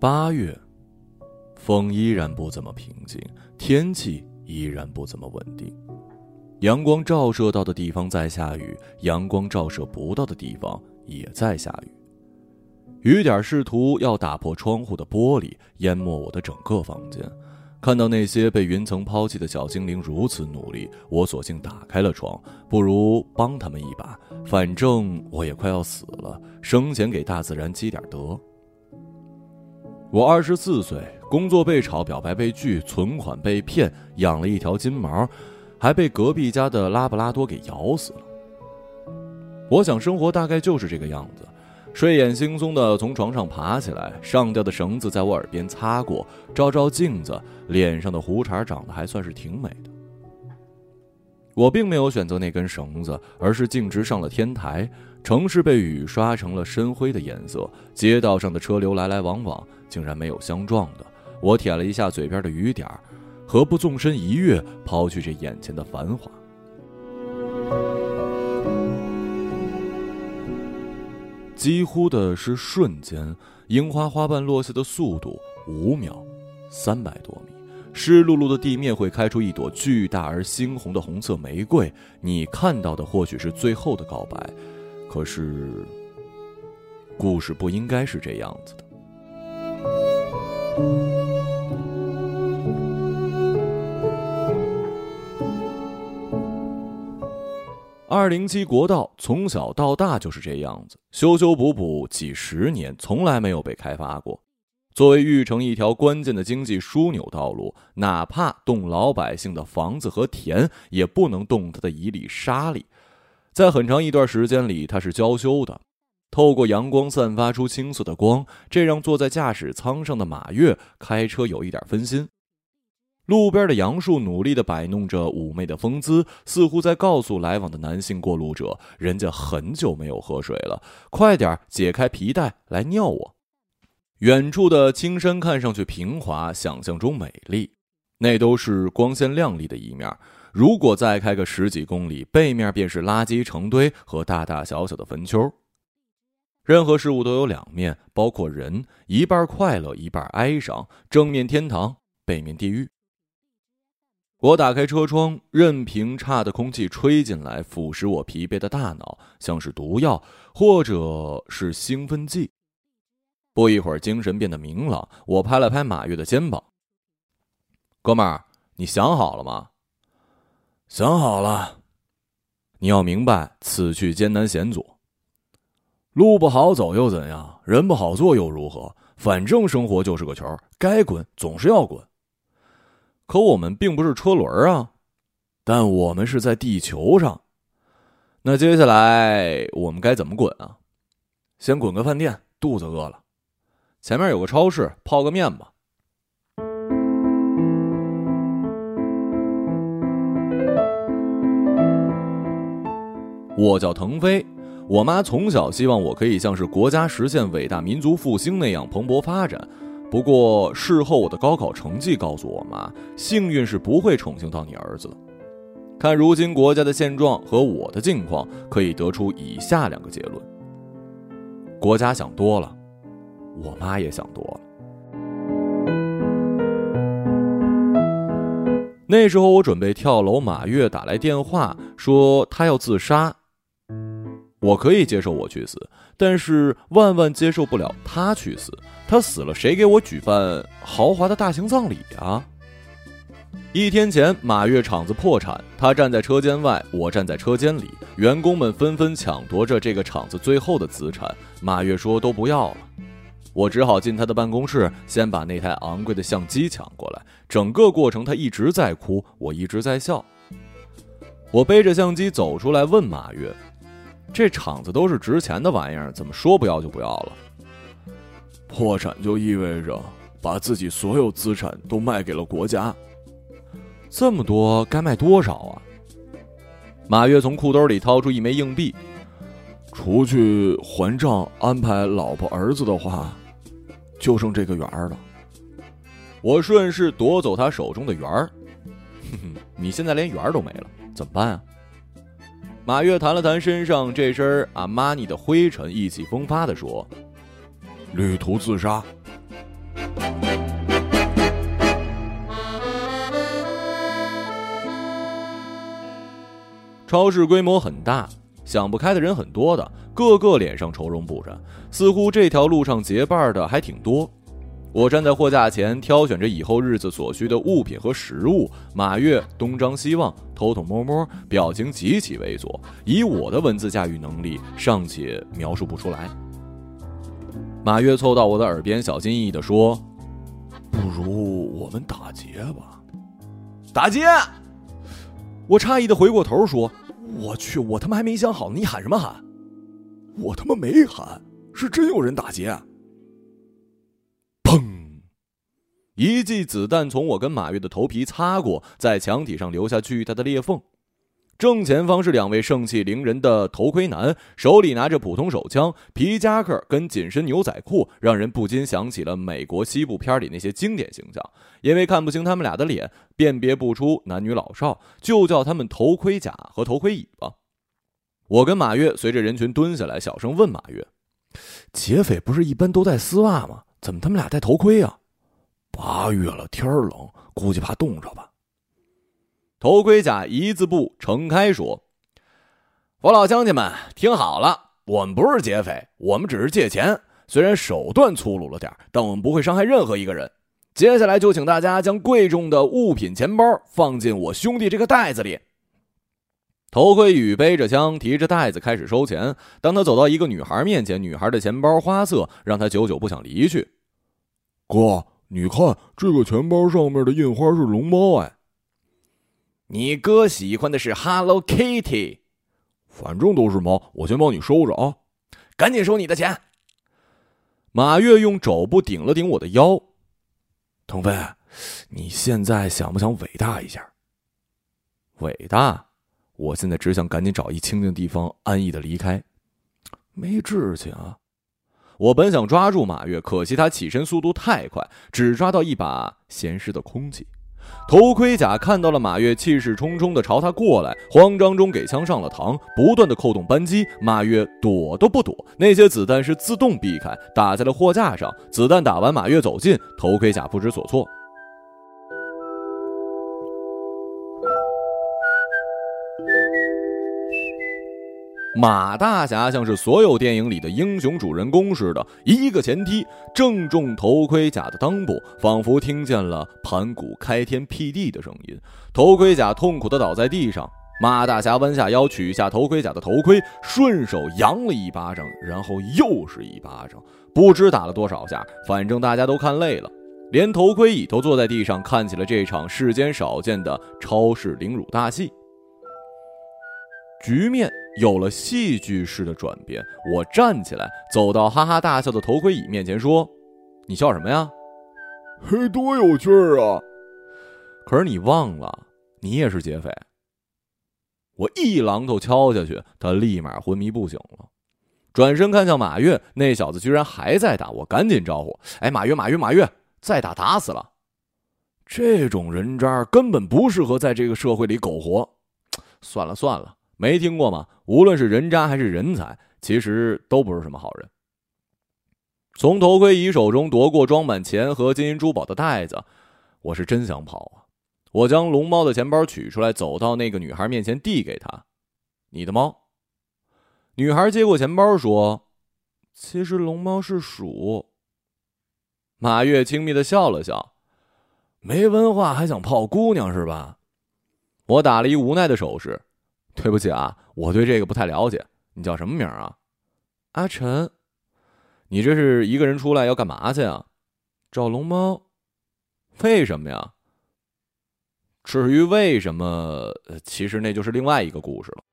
八月，风依然不怎么平静，天气依然不怎么稳定。阳光照射到的地方在下雨，阳光照射不到的地方也在下雨。雨点试图要打破窗户的玻璃，淹没我的整个房间。看到那些被云层抛弃的小精灵如此努力，我索性打开了窗。不如帮他们一把，反正我也快要死了，生前给大自然积点德。我二十四岁，工作被炒，表白被拒，存款被骗，养了一条金毛，还被隔壁家的拉布拉多给咬死了。我想，生活大概就是这个样子。睡眼惺忪的从床上爬起来，上吊的绳子在我耳边擦过，照照镜子，脸上的胡茬长得还算是挺美的。我并没有选择那根绳子，而是径直上了天台。城市被雨刷成了深灰的颜色，街道上的车流来来往往，竟然没有相撞的。我舔了一下嘴边的雨点儿，何不纵身一跃，抛去这眼前的繁华？几乎的是瞬间，樱花花瓣落下的速度五秒，三百多米，湿漉漉的地面会开出一朵巨大而猩红的红色玫瑰。你看到的或许是最后的告白，可是，故事不应该是这样子的。二零七国道从小到大就是这样子，修修补补几十年，从来没有被开发过。作为玉城一条关键的经济枢纽道路，哪怕动老百姓的房子和田，也不能动它的一粒沙粒。在很长一段时间里，它是娇羞的，透过阳光散发出青色的光，这让坐在驾驶舱上的马月开车有一点分心。路边的杨树努力地摆弄着妩媚的风姿，似乎在告诉来往的男性过路者：“人家很久没有喝水了，快点解开皮带来尿我。”远处的青山看上去平滑，想象中美丽，那都是光鲜亮丽的一面。如果再开个十几公里，背面便是垃圾成堆和大大小小的坟丘。任何事物都有两面，包括人，一半快乐，一半哀伤，正面天堂，背面地狱。我打开车窗，任凭差的空气吹进来，腐蚀我疲惫的大脑，像是毒药，或者是兴奋剂。不一会儿，精神变得明朗。我拍了拍马月的肩膀：“哥们儿，你想好了吗？”“想好了。”“你要明白，此去艰难险阻，路不好走又怎样？人不好做又如何？反正生活就是个球，该滚总是要滚。”可我们并不是车轮啊，但我们是在地球上。那接下来我们该怎么滚啊？先滚个饭店，肚子饿了。前面有个超市，泡个面吧。我叫腾飞，我妈从小希望我可以像是国家实现伟大民族复兴那样蓬勃发展。不过事后，我的高考成绩告诉我妈，幸运是不会宠幸到你儿子的。看如今国家的现状和我的境况，可以得出以下两个结论：国家想多了，我妈也想多了。那时候我准备跳楼，马月打来电话说他要自杀。我可以接受我去死，但是万万接受不了他去死。他死了，谁给我举办豪华的大型葬礼啊？一天前，马月厂子破产，他站在车间外，我站在车间里，员工们纷纷抢夺着这个厂子最后的资产。马月说都不要了，我只好进他的办公室，先把那台昂贵的相机抢过来。整个过程他一直在哭，我一直在笑。我背着相机走出来，问马月。这厂子都是值钱的玩意儿，怎么说不要就不要了？破产就意味着把自己所有资产都卖给了国家。这么多该卖多少啊？马月从裤兜里掏出一枚硬币，除去还账、安排老婆儿子的话，就剩这个圆儿了。我顺势夺走他手中的圆儿。哼哼，你现在连圆儿都没了，怎么办啊？马月弹了弹身上这身阿玛尼的灰尘，意气风发地说，旅途自杀超市规模很大，想不开的人很多的，个个脸上愁容不展，似乎这条路上结伴的还挺多。我站在货架前，挑选着以后日子所需的物品和食物。马月东张西望，偷偷摸摸，表情极其猥琐。以我的文字驾驭能力，尚且描述不出来。马月凑到我的耳边，小心翼翼地说：“不如我们打劫吧。”打劫！我诧异的回过头说：“我去，我他妈还没想好呢，你喊什么喊？我他妈没喊，是真有人打劫啊。”一记子弹从我跟马月的头皮擦过，在墙体上留下巨大的裂缝。正前方是两位盛气凌人的头盔男，手里拿着普通手枪、皮夹克跟紧身牛仔裤，让人不禁想起了美国西部片里那些经典形象。因为看不清他们俩的脸，辨别不出男女老少，就叫他们头盔甲和头盔尾巴。我跟马月随着人群蹲下来，小声问马月：“劫匪不是一般都戴丝袜吗？怎么他们俩戴头盔啊？”八月了，天儿冷，估计怕冻着吧。头盔甲一字步撑开说：“父老乡亲们，听好了，我们不是劫匪，我们只是借钱。虽然手段粗鲁了点，但我们不会伤害任何一个人。接下来就请大家将贵重的物品钱包放进我兄弟这个袋子里。”头盔宇背着枪，提着袋子开始收钱。当他走到一个女孩面前，女孩的钱包花色让他久久不想离去。哥。你看这个钱包上面的印花是龙猫哎，你哥喜欢的是 Hello Kitty，反正都是猫，我先帮你收着啊，赶紧收你的钱。马月用肘部顶了顶我的腰，腾飞，你现在想不想伟大一下？伟大？我现在只想赶紧找一清静地方安逸的离开，没志气啊。我本想抓住马月，可惜他起身速度太快，只抓到一把咸湿的空气。头盔甲看到了马月气势冲冲的朝他过来，慌张中给枪上了膛，不断的扣动扳机。马月躲都不躲，那些子弹是自动避开，打在了货架上。子弹打完，马月走近，头盔甲不知所措。马大侠像是所有电影里的英雄主人公似的，一个前踢正中头盔甲的裆部，仿佛听见了盘古开天辟地的声音。头盔甲痛苦地倒在地上，马大侠弯下腰取下头盔甲的头盔，顺手扬了一巴掌，然后又是一巴掌，不知打了多少下，反正大家都看累了，连头盔乙都坐在地上看起了这场世间少见的超市凌辱大戏。局面有了戏剧式的转变，我站起来，走到哈哈大笑的头盔椅面前，说：“你笑什么呀？嘿，多有趣儿啊！可是你忘了，你也是劫匪。”我一榔头敲下去，他立马昏迷不醒了。转身看向马月，那小子居然还在打，我赶紧招呼：“哎，马月，马月，马月，再打打死了！这种人渣根本不适合在这个社会里苟活。算了算了。”没听过吗？无论是人渣还是人才，其实都不是什么好人。从头盔乙手中夺过装满钱和金银珠宝的袋子，我是真想跑啊！我将龙猫的钱包取出来，走到那个女孩面前，递给她：“你的猫。”女孩接过钱包说：“其实龙猫是鼠。”马月轻蔑的笑了笑：“没文化还想泡姑娘是吧？”我打了一无奈的手势。对不起啊，我对这个不太了解。你叫什么名啊？阿晨。你这是一个人出来要干嘛去啊？找龙猫。为什么呀？至于为什么，其实那就是另外一个故事了。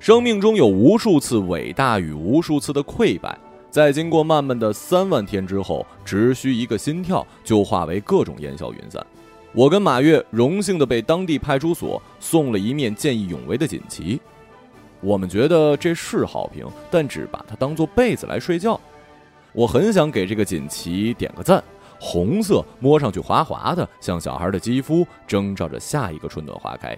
生命中有无数次伟大与无数次的溃败。在经过漫漫的三万天之后，只需一个心跳，就化为各种烟消云散。我跟马月荣幸的被当地派出所送了一面见义勇为的锦旗。我们觉得这是好评，但只把它当做被子来睡觉。我很想给这个锦旗点个赞，红色，摸上去滑滑的，像小孩的肌肤，征兆着下一个春暖花开。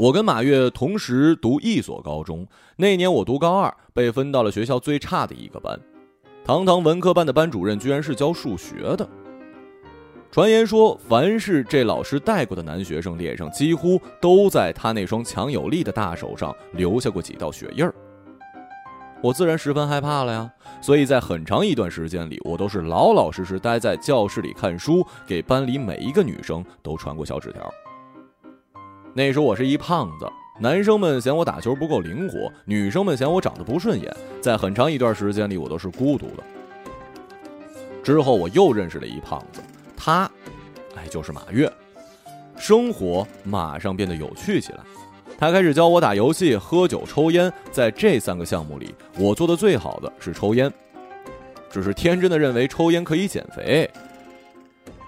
我跟马月同时读一所高中，那年我读高二，被分到了学校最差的一个班。堂堂文科班的班主任居然是教数学的。传言说，凡是这老师带过的男学生脸上，几乎都在他那双强有力的大手上留下过几道血印儿。我自然十分害怕了呀，所以在很长一段时间里，我都是老老实实待在教室里看书，给班里每一个女生都传过小纸条。那时候我是一胖子，男生们嫌我打球不够灵活，女生们嫌我长得不顺眼，在很长一段时间里，我都是孤独的。之后我又认识了一胖子，他，哎，就是马月，生活马上变得有趣起来。他开始教我打游戏、喝酒、抽烟，在这三个项目里，我做的最好的是抽烟，只是天真的认为抽烟可以减肥。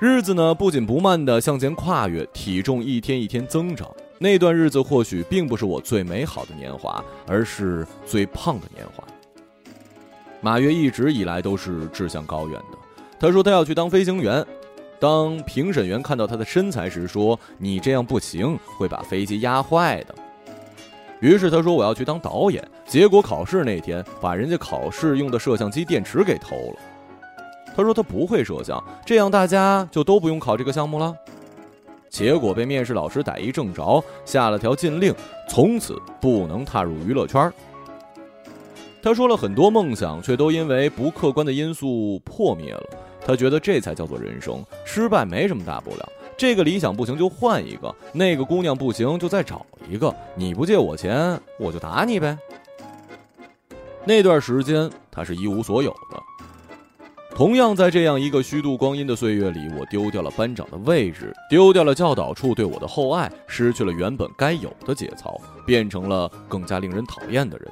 日子呢，不紧不慢的向前跨越，体重一天一天增长。那段日子或许并不是我最美好的年华，而是最胖的年华。马月一直以来都是志向高远的，他说他要去当飞行员。当评审员看到他的身材时，说：“你这样不行，会把飞机压坏的。”于是他说：“我要去当导演。”结果考试那天，把人家考试用的摄像机电池给偷了。他说他不会摄像，这样大家就都不用考这个项目了。结果被面试老师逮一正着，下了条禁令，从此不能踏入娱乐圈。他说了很多梦想，却都因为不客观的因素破灭了。他觉得这才叫做人生，失败没什么大不了。这个理想不行就换一个，那个姑娘不行就再找一个。你不借我钱，我就打你呗。那段时间他是一无所有的。同样在这样一个虚度光阴的岁月里，我丢掉了班长的位置，丢掉了教导处对我的厚爱，失去了原本该有的节操，变成了更加令人讨厌的人。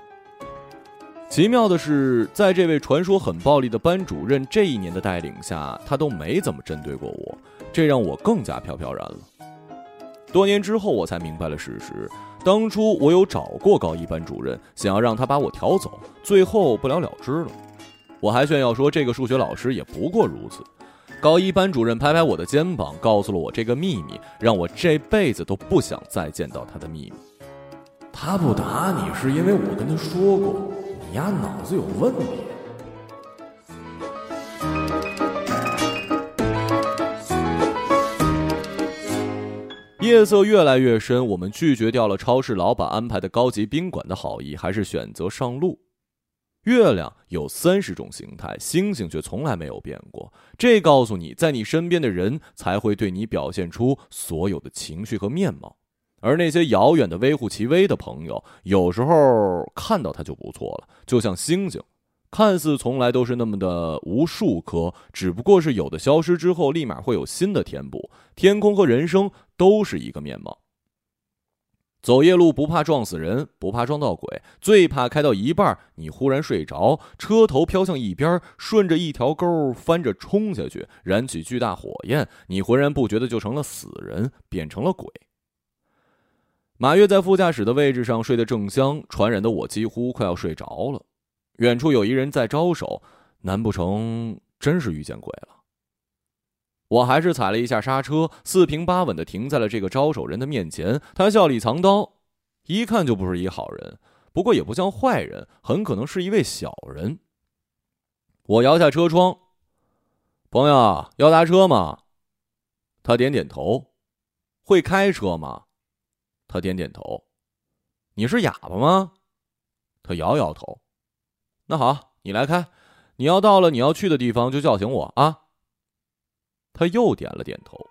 奇妙的是，在这位传说很暴力的班主任这一年的带领下，他都没怎么针对过我，这让我更加飘飘然了。多年之后，我才明白了事实：当初我有找过高一班主任，想要让他把我调走，最后不了了之了。我还炫耀说，这个数学老师也不过如此。高一班主任拍拍我的肩膀，告诉了我这个秘密，让我这辈子都不想再见到他的秘密。他不打你，是因为我跟他说过。你丫脑子有问题！夜色越来越深，我们拒绝掉了超市老板安排的高级宾馆的好意，还是选择上路。月亮有三十种形态，星星却从来没有变过。这告诉你，在你身边的人才会对你表现出所有的情绪和面貌。而那些遥远的、微乎其微的朋友，有时候看到他就不错了，就像星星，看似从来都是那么的无数颗，只不过是有的消失之后，立马会有新的填补。天空和人生都是一个面貌。走夜路不怕撞死人，不怕撞到鬼，最怕开到一半，你忽然睡着，车头飘向一边，顺着一条沟翻着冲下去，燃起巨大火焰，你浑然不觉的就成了死人，变成了鬼。马月在副驾驶的位置上睡得正香，传染的我几乎快要睡着了。远处有一人在招手，难不成真是遇见鬼了？我还是踩了一下刹车，四平八稳的停在了这个招手人的面前。他笑里藏刀，一看就不是一好人，不过也不像坏人，很可能是一位小人。我摇下车窗，朋友要搭车吗？他点点头，会开车吗？他点点头，你是哑巴吗？他摇摇头。那好，你来开。你要到了你要去的地方就叫醒我啊。他又点了点头。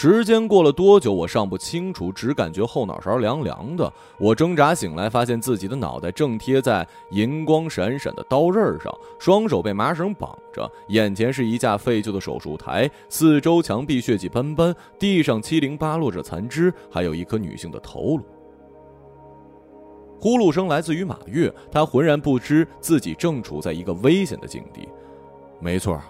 时间过了多久，我尚不清楚，只感觉后脑勺凉凉的。我挣扎醒来，发现自己的脑袋正贴在银光闪闪的刀刃上，双手被麻绳绑着，眼前是一架废旧的手术台，四周墙壁血迹斑斑，地上七零八落着残肢，还有一颗女性的头颅。呼噜声来自于马月，他浑然不知自己正处在一个危险的境地。没错，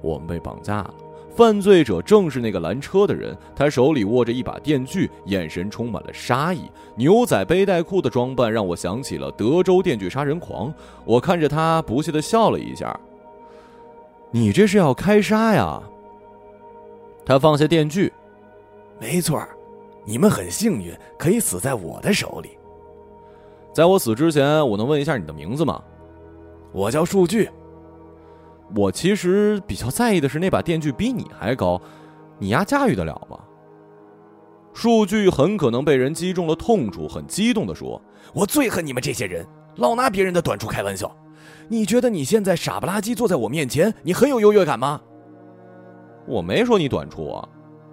我们被绑架了。犯罪者正是那个拦车的人，他手里握着一把电锯，眼神充满了杀意。牛仔背带裤的装扮让我想起了德州电锯杀人狂。我看着他，不屑地笑了一下：“你这是要开杀呀？”他放下电锯：“没错，你们很幸运，可以死在我的手里。在我死之前，我能问一下你的名字吗？”“我叫数据。”我其实比较在意的是那把电锯比你还高，你丫驾驭得了吗？数据很可能被人击中了痛处，很激动地说：“我最恨你们这些人，老拿别人的短处开玩笑。你觉得你现在傻不拉几坐在我面前，你很有优越感吗？”我没说你短处啊，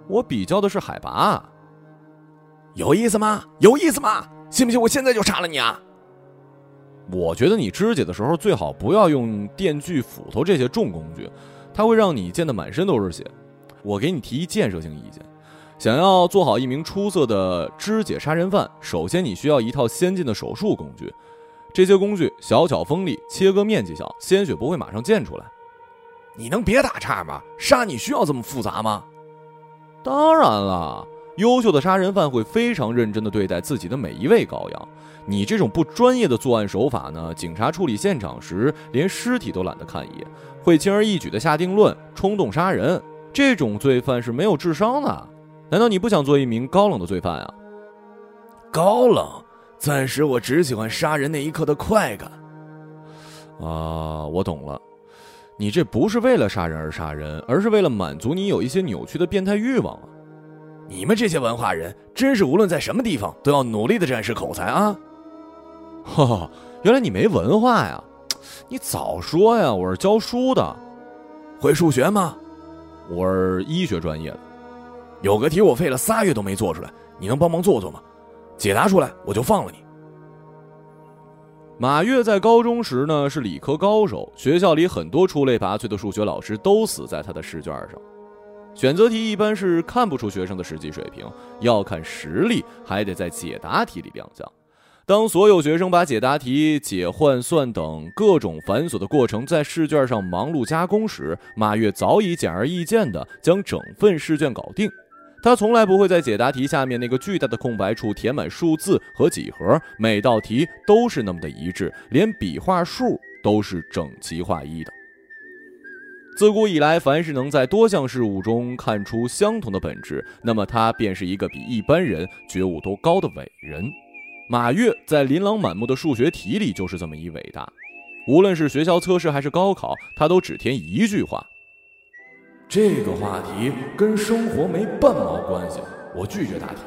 我比较的是海拔。有意思吗？有意思吗？信不信我现在就杀了你啊？我觉得你肢解的时候最好不要用电锯、斧头这些重工具，它会让你溅得满身都是血。我给你提一建设性意见：想要做好一名出色的肢解杀人犯，首先你需要一套先进的手术工具。这些工具小巧锋利，切割面积小，鲜血不会马上溅出来。你能别打岔吗？杀你需要这么复杂吗？当然了，优秀的杀人犯会非常认真地对待自己的每一位羔羊。你这种不专业的作案手法呢？警察处理现场时连尸体都懒得看一眼，会轻而易举的下定论，冲动杀人。这种罪犯是没有智商的。难道你不想做一名高冷的罪犯啊？高冷？暂时我只喜欢杀人那一刻的快感。啊，我懂了，你这不是为了杀人而杀人，而是为了满足你有一些扭曲的变态欲望啊！你们这些文化人，真是无论在什么地方都要努力的展示口才啊！哈哈，原来你没文化呀！你早说呀！我是教书的，会数学吗？我是医学专业的。有个题我费了仨月都没做出来，你能帮忙做做吗？解答出来我就放了你。马跃在高中时呢是理科高手，学校里很多出类拔萃的数学老师都死在他的试卷上。选择题一般是看不出学生的实际水平，要看实力，还得在解答题里亮相。当所有学生把解答题、解换算等各种繁琐的过程在试卷上忙碌加工时，马跃早已简而易见地将整份试卷搞定。他从来不会在解答题下面那个巨大的空白处填满数字和几何，每道题都是那么的一致，连笔画数都是整齐划一的。自古以来，凡是能在多项事物中看出相同的本质，那么他便是一个比一般人觉悟都高的伟人。马跃在琳琅满目的数学题里就是这么一伟大，无论是学校测试还是高考，他都只填一句话：“这个话题跟生活没半毛关系，我拒绝答题。”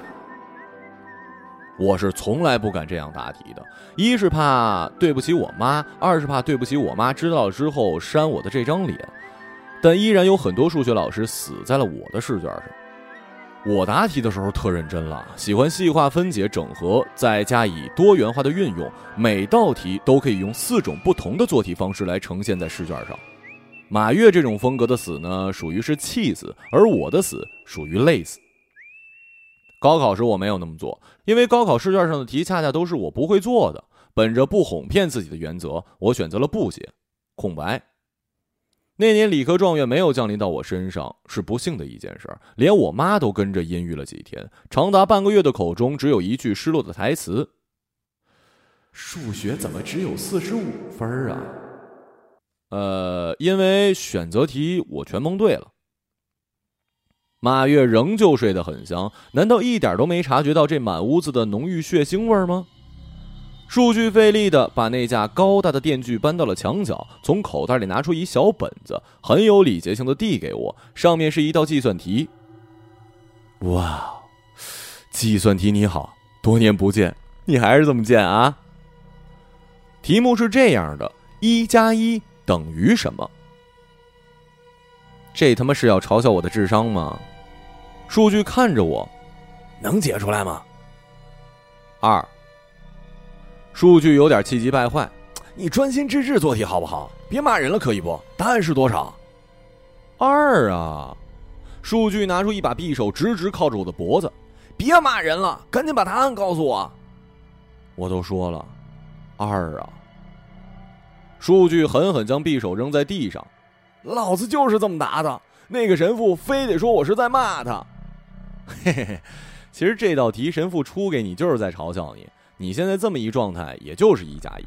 我是从来不敢这样答题的，一是怕对不起我妈，二是怕对不起我妈知道了之后扇我的这张脸。但依然有很多数学老师死在了我的试卷上。我答题的时候特认真了，喜欢细化分解、整合，再加以多元化的运用，每道题都可以用四种不同的做题方式来呈现在试卷上。马跃这种风格的死呢，属于是气死，而我的死属于累死。高考时我没有那么做，因为高考试卷上的题恰恰都是我不会做的。本着不哄骗自己的原则，我选择了不写，空白。那年理科状元没有降临到我身上是不幸的一件事，连我妈都跟着阴郁了几天，长达半个月的口中只有一句失落的台词：“数学怎么只有四十五分啊？”呃，因为选择题我全蒙对了。马月仍旧睡得很香，难道一点都没察觉到这满屋子的浓郁血腥味吗？数据费力的把那架高大的电锯搬到了墙角，从口袋里拿出一小本子，很有礼节性的递给我，上面是一道计算题。哇，计算题你好，多年不见，你还是这么贱啊！题目是这样的：一加一等于什么？这他妈是要嘲笑我的智商吗？数据看着我，能解出来吗？二。数据有点气急败坏，你专心致志做题好不好？别骂人了，可以不？答案是多少？二啊！数据拿出一把匕首，直直靠着我的脖子。别骂人了，赶紧把答案告诉我。我都说了，二啊！数据狠狠将匕首扔在地上。老子就是这么答的，那个神父非得说我是在骂他。嘿嘿嘿，其实这道题神父出给你就是在嘲笑你。你现在这么一状态，也就是一加一，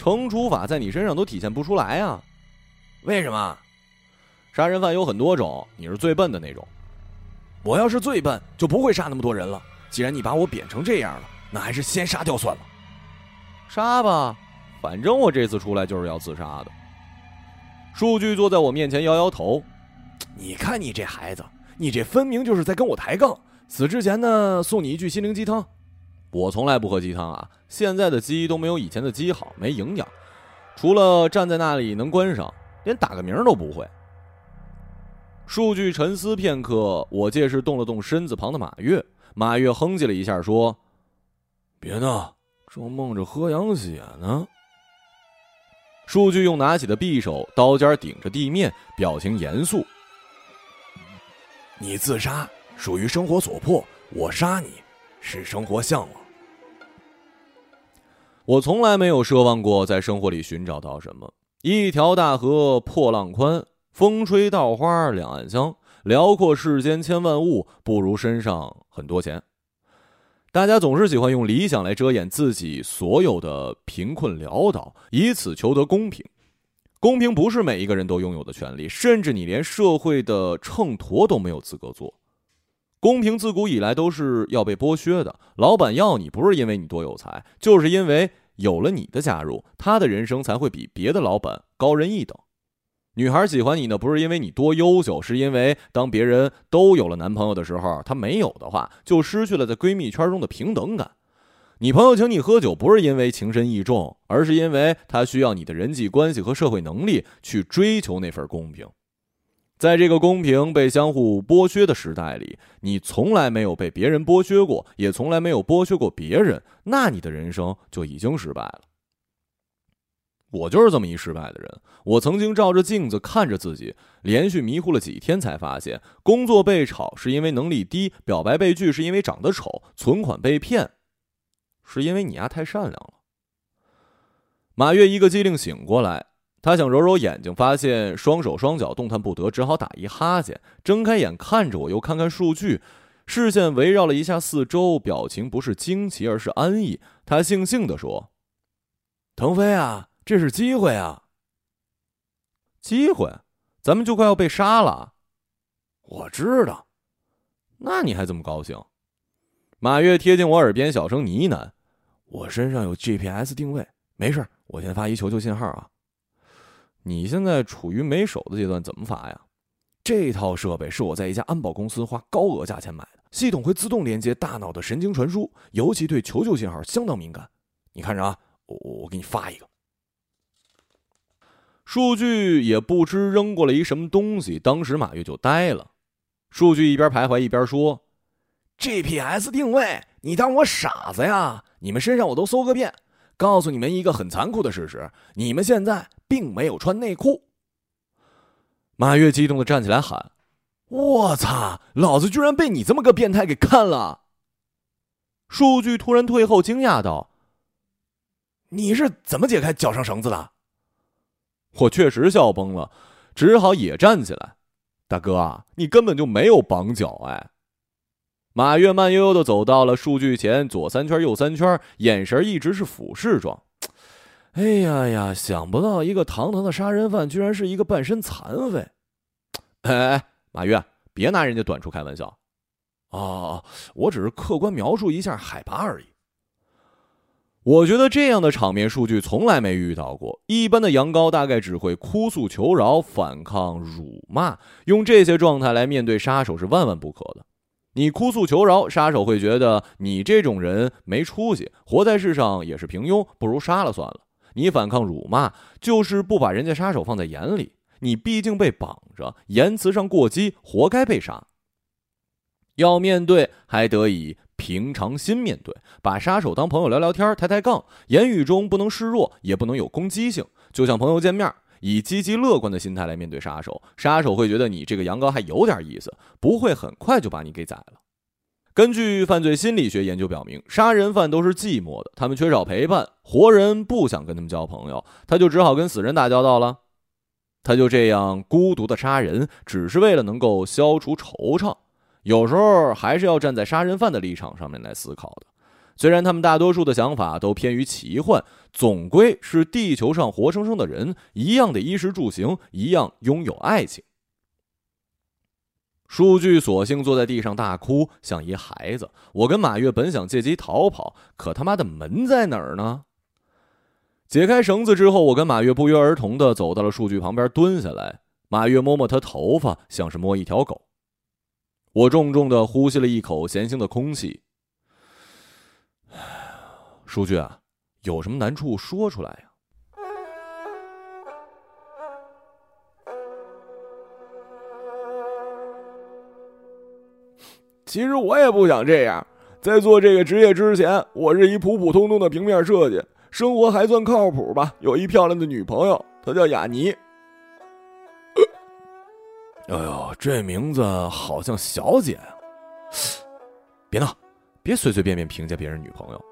惩处法在你身上都体现不出来啊？为什么？杀人犯有很多种，你是最笨的那种。我要是最笨，就不会杀那么多人了。既然你把我贬成这样了，那还是先杀掉算了。杀吧，反正我这次出来就是要自杀的。数据坐在我面前摇摇头，你看你这孩子，你这分明就是在跟我抬杠。死之前呢，送你一句心灵鸡汤。我从来不喝鸡汤啊！现在的鸡都没有以前的鸡好，没营养，除了站在那里能关上，连打个鸣都不会。数据沉思片刻，我借势动了动身子旁的马月。马月哼唧了一下，说：“别闹，正梦着喝羊血呢。”数据用拿起的匕首，刀尖顶着地面，表情严肃：“你自杀属于生活所迫，我杀你是生活向往。”我从来没有奢望过在生活里寻找到什么。一条大河破浪宽，风吹稻花两岸香。辽阔世间千万物，不如身上很多钱。大家总是喜欢用理想来遮掩自己所有的贫困潦倒，以此求得公平。公平不是每一个人都拥有的权利，甚至你连社会的秤砣都没有资格做。公平自古以来都是要被剥削的。老板要你不是因为你多有才，就是因为有了你的加入，他的人生才会比别的老板高人一等。女孩喜欢你呢，不是因为你多优秀，是因为当别人都有了男朋友的时候，她没有的话，就失去了在闺蜜圈中的平等感。你朋友请你喝酒，不是因为情深意重，而是因为他需要你的人际关系和社会能力去追求那份公平。在这个公平被相互剥削的时代里，你从来没有被别人剥削过，也从来没有剥削过别人，那你的人生就已经失败了。我就是这么一失败的人。我曾经照着镜子看着自己，连续迷糊了几天，才发现工作被炒是因为能力低，表白被拒是因为长得丑，存款被骗是因为你丫太善良了。马月一个机灵醒过来。他想揉揉眼睛，发现双手双脚动弹不得，只好打一哈欠，睁开眼看着我，又看看数据，视线围绕了一下四周，表情不是惊奇，而是安逸。他悻悻地说：“腾飞啊，这是机会啊！机会，咱们就快要被杀了。我知道，那你还这么高兴？”马月贴近我耳边小声呢喃：“我身上有 GPS 定位，没事我先发一求救信号啊。”你现在处于没手的阶段，怎么发呀？这套设备是我在一家安保公司花高额价钱买的，系统会自动连接大脑的神经传输，尤其对求救信号相当敏感。你看着啊，我我给你发一个。数据也不知扔过来一什么东西，当时马月就呆了。数据一边徘徊一边说：“GPS 定位，你当我傻子呀？你们身上我都搜个遍。”告诉你们一个很残酷的事实：你们现在并没有穿内裤。马月激动的站起来喊：“我操！老子居然被你这么个变态给看了！”数据突然退后，惊讶道：“你是怎么解开脚上绳子的？”我确实笑崩了，只好也站起来。大哥，你根本就没有绑脚哎！马月慢悠悠的走到了数据前，左三圈，右三圈，眼神一直是俯视状。哎呀呀，想不到一个堂堂的杀人犯，居然是一个半身残废。哎哎，马月，别拿人家短处开玩笑。哦，我只是客观描述一下海拔而已。我觉得这样的场面，数据从来没遇到过。一般的羊羔大概只会哭诉求饶、反抗、辱骂，用这些状态来面对杀手是万万不可的。你哭诉求饶，杀手会觉得你这种人没出息，活在世上也是平庸，不如杀了算了。你反抗辱骂，就是不把人家杀手放在眼里。你毕竟被绑着，言辞上过激，活该被杀。要面对，还得以平常心面对，把杀手当朋友聊聊天，抬抬杠，言语中不能示弱，也不能有攻击性，就像朋友见面。以积极乐观的心态来面对杀手，杀手会觉得你这个羊羔还有点意思，不会很快就把你给宰了。根据犯罪心理学研究表明，杀人犯都是寂寞的，他们缺少陪伴，活人不想跟他们交朋友，他就只好跟死人打交道了。他就这样孤独的杀人，只是为了能够消除惆怅。有时候还是要站在杀人犯的立场上面来思考的。虽然他们大多数的想法都偏于奇幻，总归是地球上活生生的人，一样的衣食住行，一样拥有爱情。数据索性坐在地上大哭，像一孩子。我跟马月本想借机逃跑，可他妈的门在哪儿呢？解开绳子之后，我跟马月不约而同的走到了数据旁边，蹲下来。马月摸摸他头发，像是摸一条狗。我重重的呼吸了一口咸腥的空气。数据啊，有什么难处说出来呀？其实我也不想这样。在做这个职业之前，我是一普普通通的平面设计，生活还算靠谱吧。有一漂亮的女朋友，她叫雅尼。哎呦，这名字好像小姐啊！别闹，别随随便便评价别人女朋友。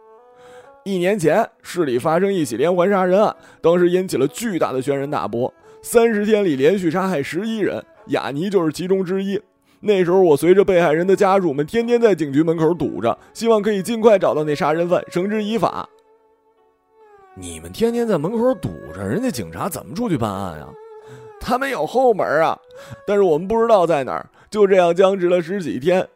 一年前，市里发生一起连环杀人案，当时引起了巨大的轩然大波。三十天里连续杀害十一人，雅尼就是其中之一。那时候，我随着被害人的家属们天天在警局门口堵着，希望可以尽快找到那杀人犯，绳之以法。你们天天在门口堵着，人家警察怎么出去办案呀？他们有后门啊，但是我们不知道在哪儿。就这样僵持了十几天，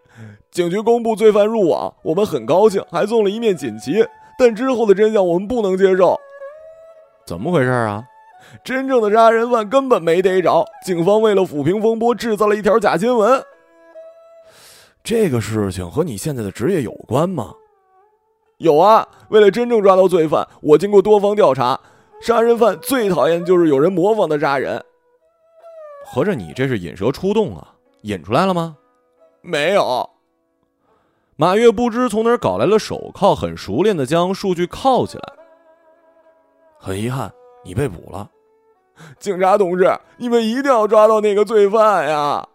警局公布罪犯入网，我们很高兴，还送了一面锦旗。但之后的真相我们不能接受。怎么回事啊？真正的杀人犯根本没逮着，警方为了抚平风波，制造了一条假新闻。这个事情和你现在的职业有关吗？有啊！为了真正抓到罪犯，我经过多方调查，杀人犯最讨厌就是有人模仿他杀人。合着你这是引蛇出洞啊？引出来了吗？没有。马月不知从哪儿搞来了手铐，很熟练的将数据铐起来。很遗憾，你被捕了。警察同志，你们一定要抓到那个罪犯呀！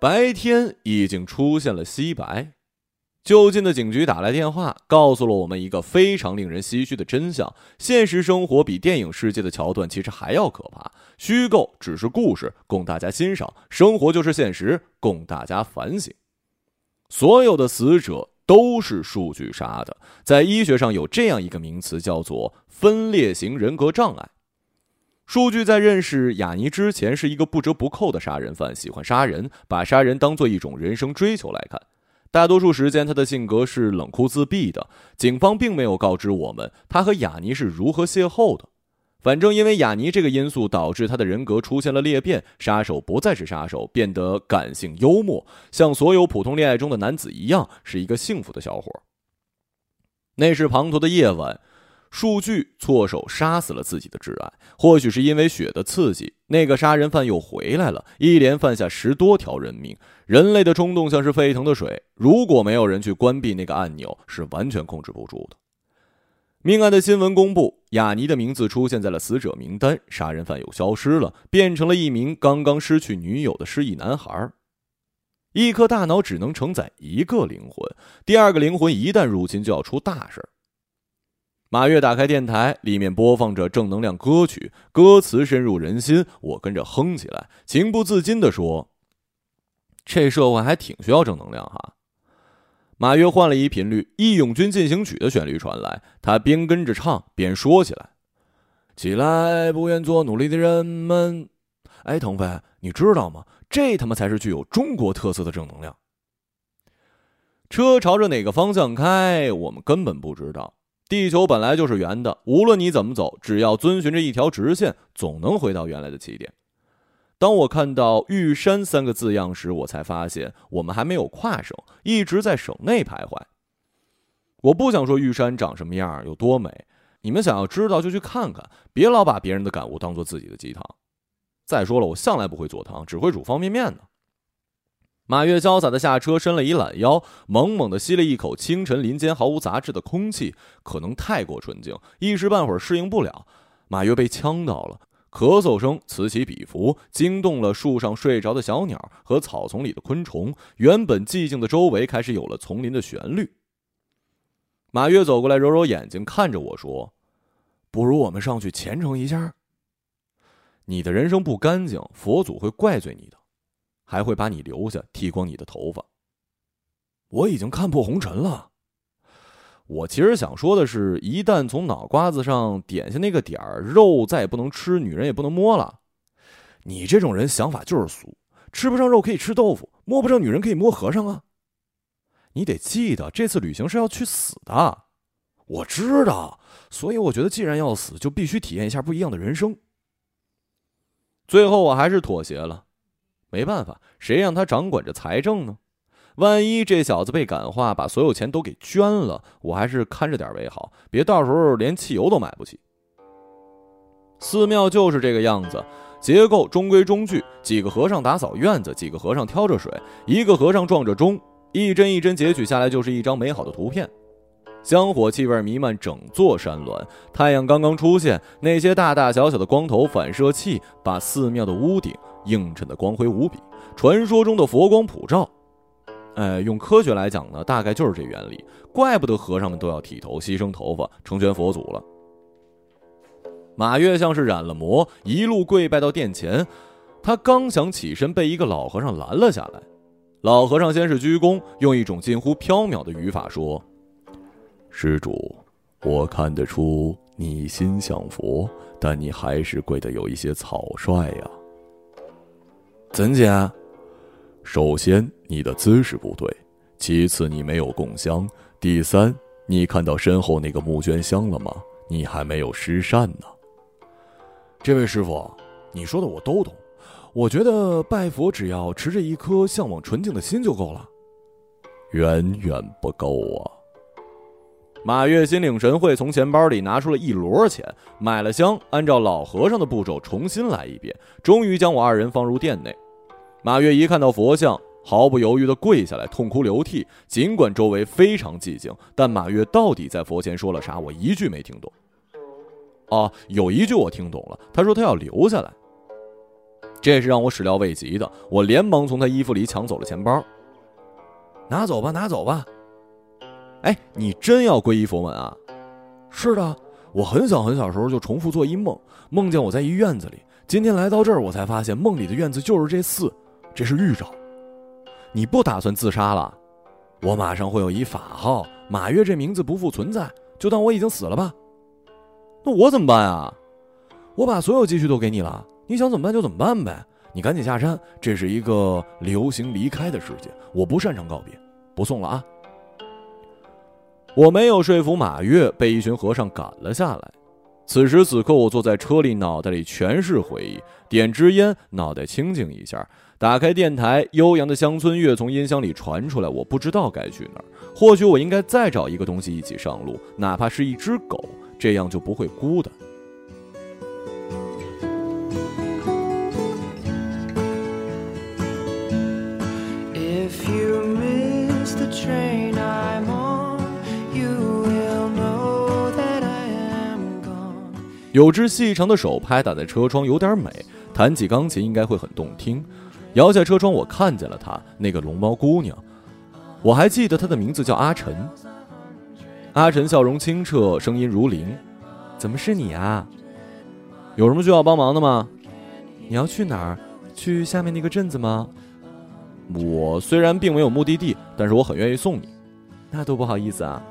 白天已经出现了西白，就近的警局打来电话，告诉了我们一个非常令人唏嘘的真相：现实生活比电影世界的桥段其实还要可怕。虚构只是故事，供大家欣赏；生活就是现实，供大家反省。所有的死者都是数据杀的，在医学上有这样一个名词，叫做分裂型人格障碍。数据在认识雅尼之前是一个不折不扣的杀人犯，喜欢杀人，把杀人当做一种人生追求来看。大多数时间，他的性格是冷酷自闭的。警方并没有告知我们他和雅尼是如何邂逅的。反正因为雅尼这个因素，导致他的人格出现了裂变，杀手不再是杀手，变得感性幽默，像所有普通恋爱中的男子一样，是一个幸福的小伙。那是滂沱的夜晚。数据错手杀死了自己的挚爱，或许是因为血的刺激，那个杀人犯又回来了，一连犯下十多条人命。人类的冲动像是沸腾的水，如果没有人去关闭那个按钮，是完全控制不住的。命案的新闻公布，雅尼的名字出现在了死者名单，杀人犯又消失了，变成了一名刚刚失去女友的失忆男孩。一颗大脑只能承载一个灵魂，第二个灵魂一旦入侵，就要出大事儿。马月打开电台，里面播放着正能量歌曲，歌词深入人心。我跟着哼起来，情不自禁地说：“这社会还挺需要正能量哈。”马月换了一频率，《义勇军进行曲》的旋律传来，他边跟着唱边说起来：“起来，不愿做奴隶的人们！”哎，腾飞，你知道吗？这他妈才是具有中国特色的正能量。车朝着哪个方向开，我们根本不知道。地球本来就是圆的，无论你怎么走，只要遵循着一条直线，总能回到原来的起点。当我看到“玉山”三个字样时，我才发现我们还没有跨省，一直在省内徘徊。我不想说玉山长什么样，有多美，你们想要知道就去看看，别老把别人的感悟当做自己的鸡汤。再说了，我向来不会做汤，只会煮方便面呢。马月潇洒的下车，伸了一懒腰，猛猛的吸了一口清晨林间毫无杂质的空气，可能太过纯净，一时半会儿适应不了。马月被呛到了，咳嗽声此起彼伏，惊动了树上睡着的小鸟和草丛里的昆虫。原本寂静的周围开始有了丛林的旋律。马月走过来，揉揉眼睛，看着我说：“不如我们上去虔诚一下。你的人生不干净，佛祖会怪罪你的，还会把你留下，剃光你的头发。我已经看破红尘了。我其实想说的是，一旦从脑瓜子上点下那个点儿，肉再也不能吃，女人也不能摸了。你这种人想法就是俗，吃不上肉可以吃豆腐，摸不上女人可以摸和尚啊。”你得记得，这次旅行是要去死的。我知道，所以我觉得，既然要死，就必须体验一下不一样的人生。最后，我还是妥协了。没办法，谁让他掌管着财政呢？万一这小子被感化，把所有钱都给捐了，我还是看着点为好，别到时候连汽油都买不起。寺庙就是这个样子，结构中规中矩，几个和尚打扫院子，几个和尚挑着水，一个和尚撞着钟。一帧一帧截取下来，就是一张美好的图片。香火气味弥漫整座山峦，太阳刚刚出现，那些大大小小的光头反射器把寺庙的屋顶映衬的光辉无比，传说中的佛光普照。哎，用科学来讲呢，大概就是这原理。怪不得和尚们都要剃头、牺牲头发，成全佛祖了。马月像是染了魔，一路跪拜到殿前。他刚想起身，被一个老和尚拦了下来。老和尚先是鞠躬，用一种近乎飘渺的语法说：“施主，我看得出你心向佛，但你还是跪得有一些草率呀。怎解？首先你的姿势不对，其次你没有供香，第三，你看到身后那个募捐箱了吗？你还没有施善呢。这位师傅，你说的我都懂。”我觉得拜佛只要持着一颗向往纯净的心就够了，远远不够啊！马月心领神会，从钱包里拿出了一摞钱，买了香，按照老和尚的步骤重新来一遍，终于将我二人放入殿内。马月一看到佛像，毫不犹豫地跪下来，痛哭流涕。尽管周围非常寂静，但马月到底在佛前说了啥，我一句没听懂。哦，有一句我听懂了，他说他要留下来。这是让我始料未及的，我连忙从他衣服里抢走了钱包。拿走吧，拿走吧。哎，你真要皈依佛门啊？是的，我很小很小时候就重复做一梦，梦见我在一院子里。今天来到这儿，我才发现梦里的院子就是这寺，这是预兆。你不打算自杀了？我马上会有一法号，马月这名字不复存在，就当我已经死了吧。那我怎么办啊？我把所有积蓄都给你了。你想怎么办就怎么办呗，你赶紧下山，这是一个流行离开的世界，我不擅长告别，不送了啊。我没有说服马月，被一群和尚赶了下来。此时此刻，我坐在车里，脑袋里全是回忆，点支烟，脑袋清静一下，打开电台，悠扬的乡村乐从音箱里传出来。我不知道该去哪儿，或许我应该再找一个东西一起上路，哪怕是一只狗，这样就不会孤单。有只细长的手拍打在车窗，有点美。弹起钢琴应该会很动听。摇下车窗，我看见了她，那个龙猫姑娘。我还记得她的名字叫阿晨。阿晨笑容清澈，声音如铃。怎么是你啊？有什么需要帮忙的吗？你要去哪儿？去下面那个镇子吗？我虽然并没有目的地，但是我很愿意送你。那多不好意思啊！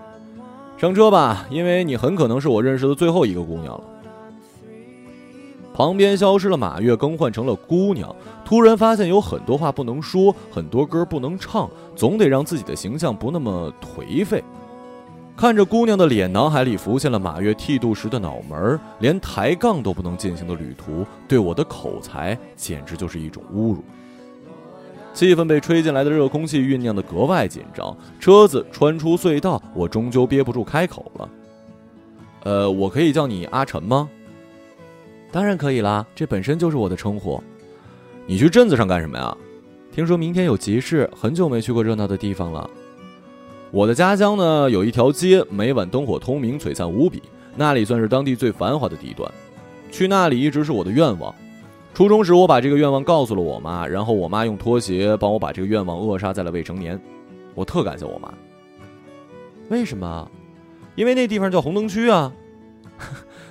上车吧，因为你很可能是我认识的最后一个姑娘了。旁边消失了马月，更换成了姑娘。突然发现有很多话不能说，很多歌不能唱，总得让自己的形象不那么颓废。看着姑娘的脸，脑海里浮现了马月剃度时的脑门，连抬杠都不能进行的旅途，对我的口才简直就是一种侮辱。气氛被吹进来的热空气酝酿的格外紧张。车子穿出隧道，我终究憋不住开口了：“呃，我可以叫你阿晨吗？”当然可以啦，这本身就是我的称呼。你去镇子上干什么呀？听说明天有集市，很久没去过热闹的地方了。我的家乡呢，有一条街，每晚灯火通明，璀璨无比，那里算是当地最繁华的地段。去那里一直是我的愿望。初中时，我把这个愿望告诉了我妈，然后我妈用拖鞋帮我把这个愿望扼杀在了未成年。我特感谢我妈。为什么？因为那地方叫红灯区啊。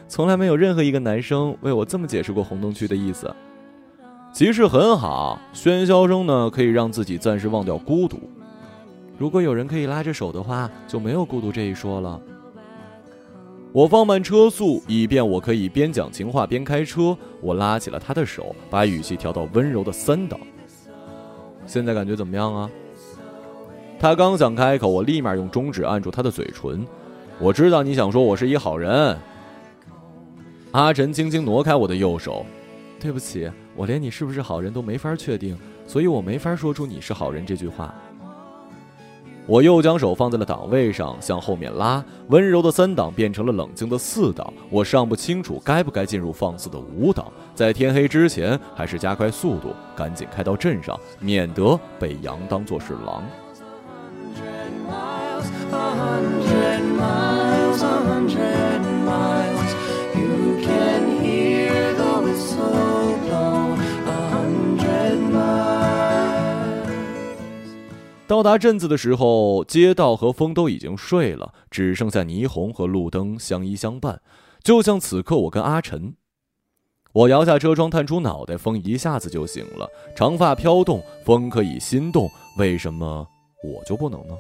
从来没有任何一个男生为我这么解释过红灯区的意思。集市很好，喧嚣声呢可以让自己暂时忘掉孤独。如果有人可以拉着手的话，就没有孤独这一说了。我放慢车速，以便我可以边讲情话边开车。我拉起了他的手，把语气调到温柔的三档。现在感觉怎么样啊？他刚想开口，我立马用中指按住他的嘴唇。我知道你想说我是一好人。阿晨轻轻挪开我的右手，对不起，我连你是不是好人都没法确定，所以我没法说出你是好人这句话。我又将手放在了档位上，向后面拉，温柔的三档变成了冷静的四档。我尚不清楚该不该进入放肆的五档，在天黑之前，还是加快速度，赶紧开到镇上，免得被羊当作是狼。到达镇子的时候，街道和风都已经睡了，只剩下霓虹和路灯相依相伴，就像此刻我跟阿晨。我摇下车窗，探出脑袋，风一下子就醒了，长发飘动，风可以心动，为什么我就不能呢？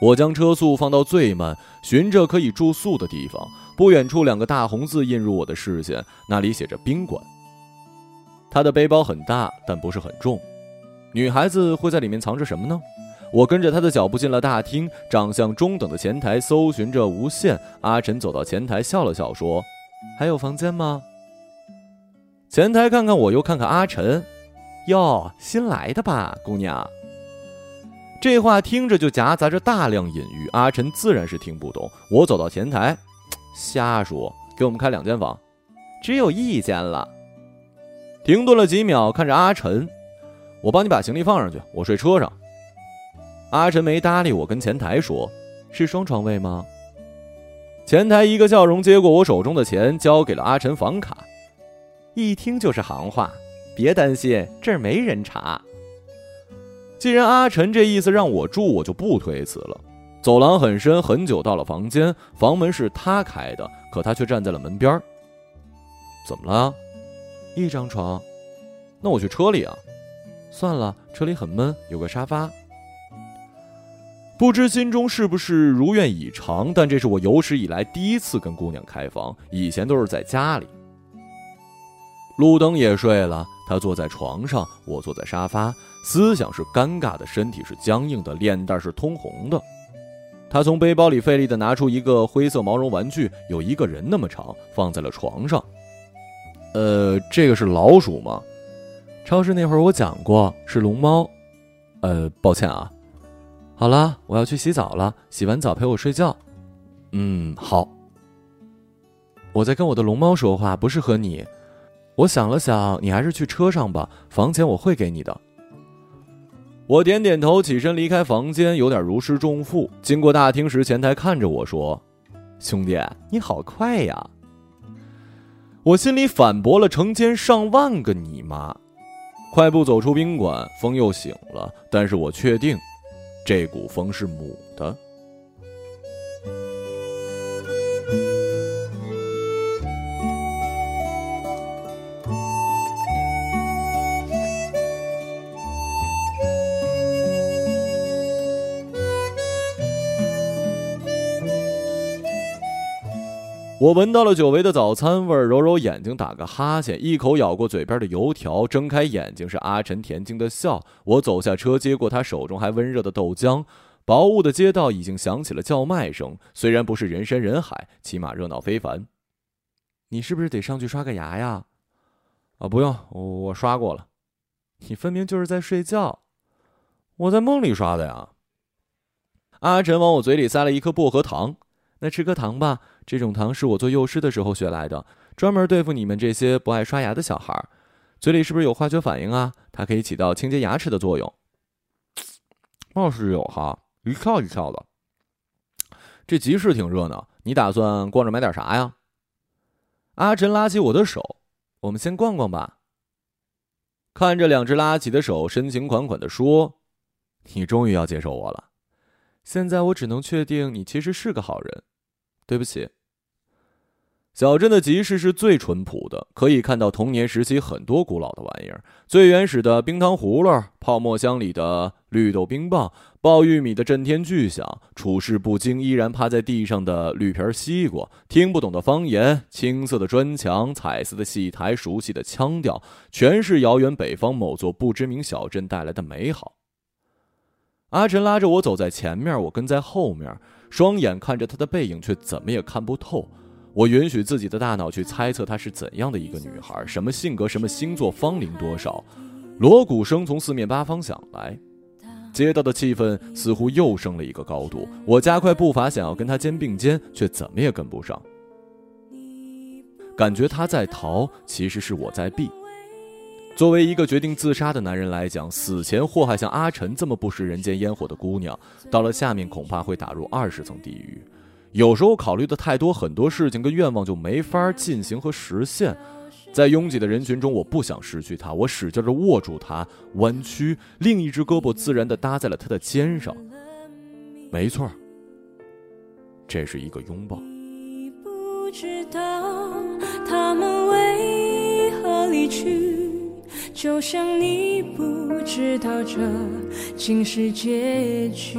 我将车速放到最慢，寻着可以住宿的地方。不远处，两个大红字映入我的视线，那里写着“宾馆”。他的背包很大，但不是很重。女孩子会在里面藏着什么呢？我跟着她的脚步进了大厅，长相中等的前台搜寻着无限。阿晨走到前台，笑了笑说：“还有房间吗？”前台看看我，又看看阿晨，哟，新来的吧，姑娘。这话听着就夹杂着大量隐喻，阿晨自然是听不懂。我走到前台，瞎说，给我们开两间房，只有一间了。停顿了几秒，看着阿晨。我帮你把行李放上去，我睡车上。阿晨没搭理我，跟前台说：“是双床位吗？”前台一个笑容，接过我手中的钱，交给了阿晨房卡。一听就是行话，别担心，这儿没人查。既然阿晨这意思让我住，我就不推辞了。走廊很深，很久到了房间，房门是他开的，可他却站在了门边怎么了？一张床？那我去车里啊。算了，车里很闷，有个沙发。不知心中是不是如愿以偿，但这是我有史以来第一次跟姑娘开房，以前都是在家里。路灯也睡了，他坐在床上，我坐在沙发，思想是尴尬的，身体是僵硬的，脸蛋是通红的。他从背包里费力的拿出一个灰色毛绒玩具，有一个人那么长，放在了床上。呃，这个是老鼠吗？超市那会儿我讲过是龙猫，呃，抱歉啊。好了，我要去洗澡了，洗完澡陪我睡觉。嗯，好。我在跟我的龙猫说话，不是和你。我想了想，你还是去车上吧，房钱我会给你的。我点点头，起身离开房间，有点如释重负。经过大厅时，前台看着我说：“兄弟，你好快呀！”我心里反驳了成千上万个你妈。快步走出宾馆，风又醒了，但是我确定，这股风是母的。我闻到了久违的早餐味儿，揉揉眼睛，打个哈欠，一口咬过嘴边的油条，睁开眼睛是阿晨恬静的笑。我走下车，接过他手中还温热的豆浆。薄雾的街道已经响起了叫卖声，虽然不是人山人海，起码热闹非凡。你是不是得上去刷个牙呀？啊，不用，我我刷过了。你分明就是在睡觉，我在梦里刷的呀。阿晨往我嘴里塞了一颗薄荷糖，那吃颗糖吧。这种糖是我做幼师的时候学来的，专门对付你们这些不爱刷牙的小孩儿。嘴里是不是有化学反应啊？它可以起到清洁牙齿的作用。貌似有哈，一跳一跳的。这集市挺热闹，你打算逛着买点啥呀？阿晨拉起我的手，我们先逛逛吧。看着两只拉起的手，深情款款的说：“你终于要接受我了。现在我只能确定你其实是个好人。对不起。”小镇的集市是最淳朴的，可以看到童年时期很多古老的玩意儿：最原始的冰糖葫芦、泡沫箱里的绿豆冰棒、爆玉米的震天巨响、处事不惊依然趴在地上的绿皮西瓜、听不懂的方言、青色的砖墙、彩色的戏台、熟悉的腔调，全是遥远北方某座不知名小镇带来的美好。阿晨拉着我走在前面，我跟在后面，双眼看着他的背影，却怎么也看不透。我允许自己的大脑去猜测她是怎样的一个女孩，什么性格，什么星座，芳龄多少。锣鼓声从四面八方响来，街道的气氛似乎又升了一个高度。我加快步伐，想要跟她肩并肩，却怎么也跟不上。感觉她在逃，其实是我在避。作为一个决定自杀的男人来讲，死前祸害像阿晨这么不食人间烟火的姑娘，到了下面恐怕会打入二十层地狱。有时候考虑的太多，很多事情跟愿望就没法进行和实现。在拥挤的人群中，我不想失去他，我使劲的握住他，弯曲，另一只胳膊自然的搭在了他的肩上。没错，这是一个拥抱。不知道他们为何离去，就像你不知道这竟是结局。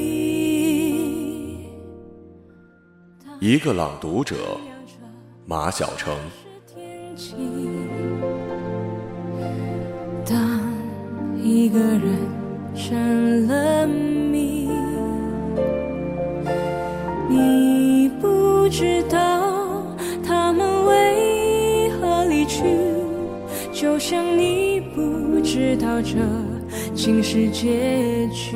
一个朗读者，马晓成。当一个人成了谜，你不知道他们为何离去，就像你不知道这竟是结局，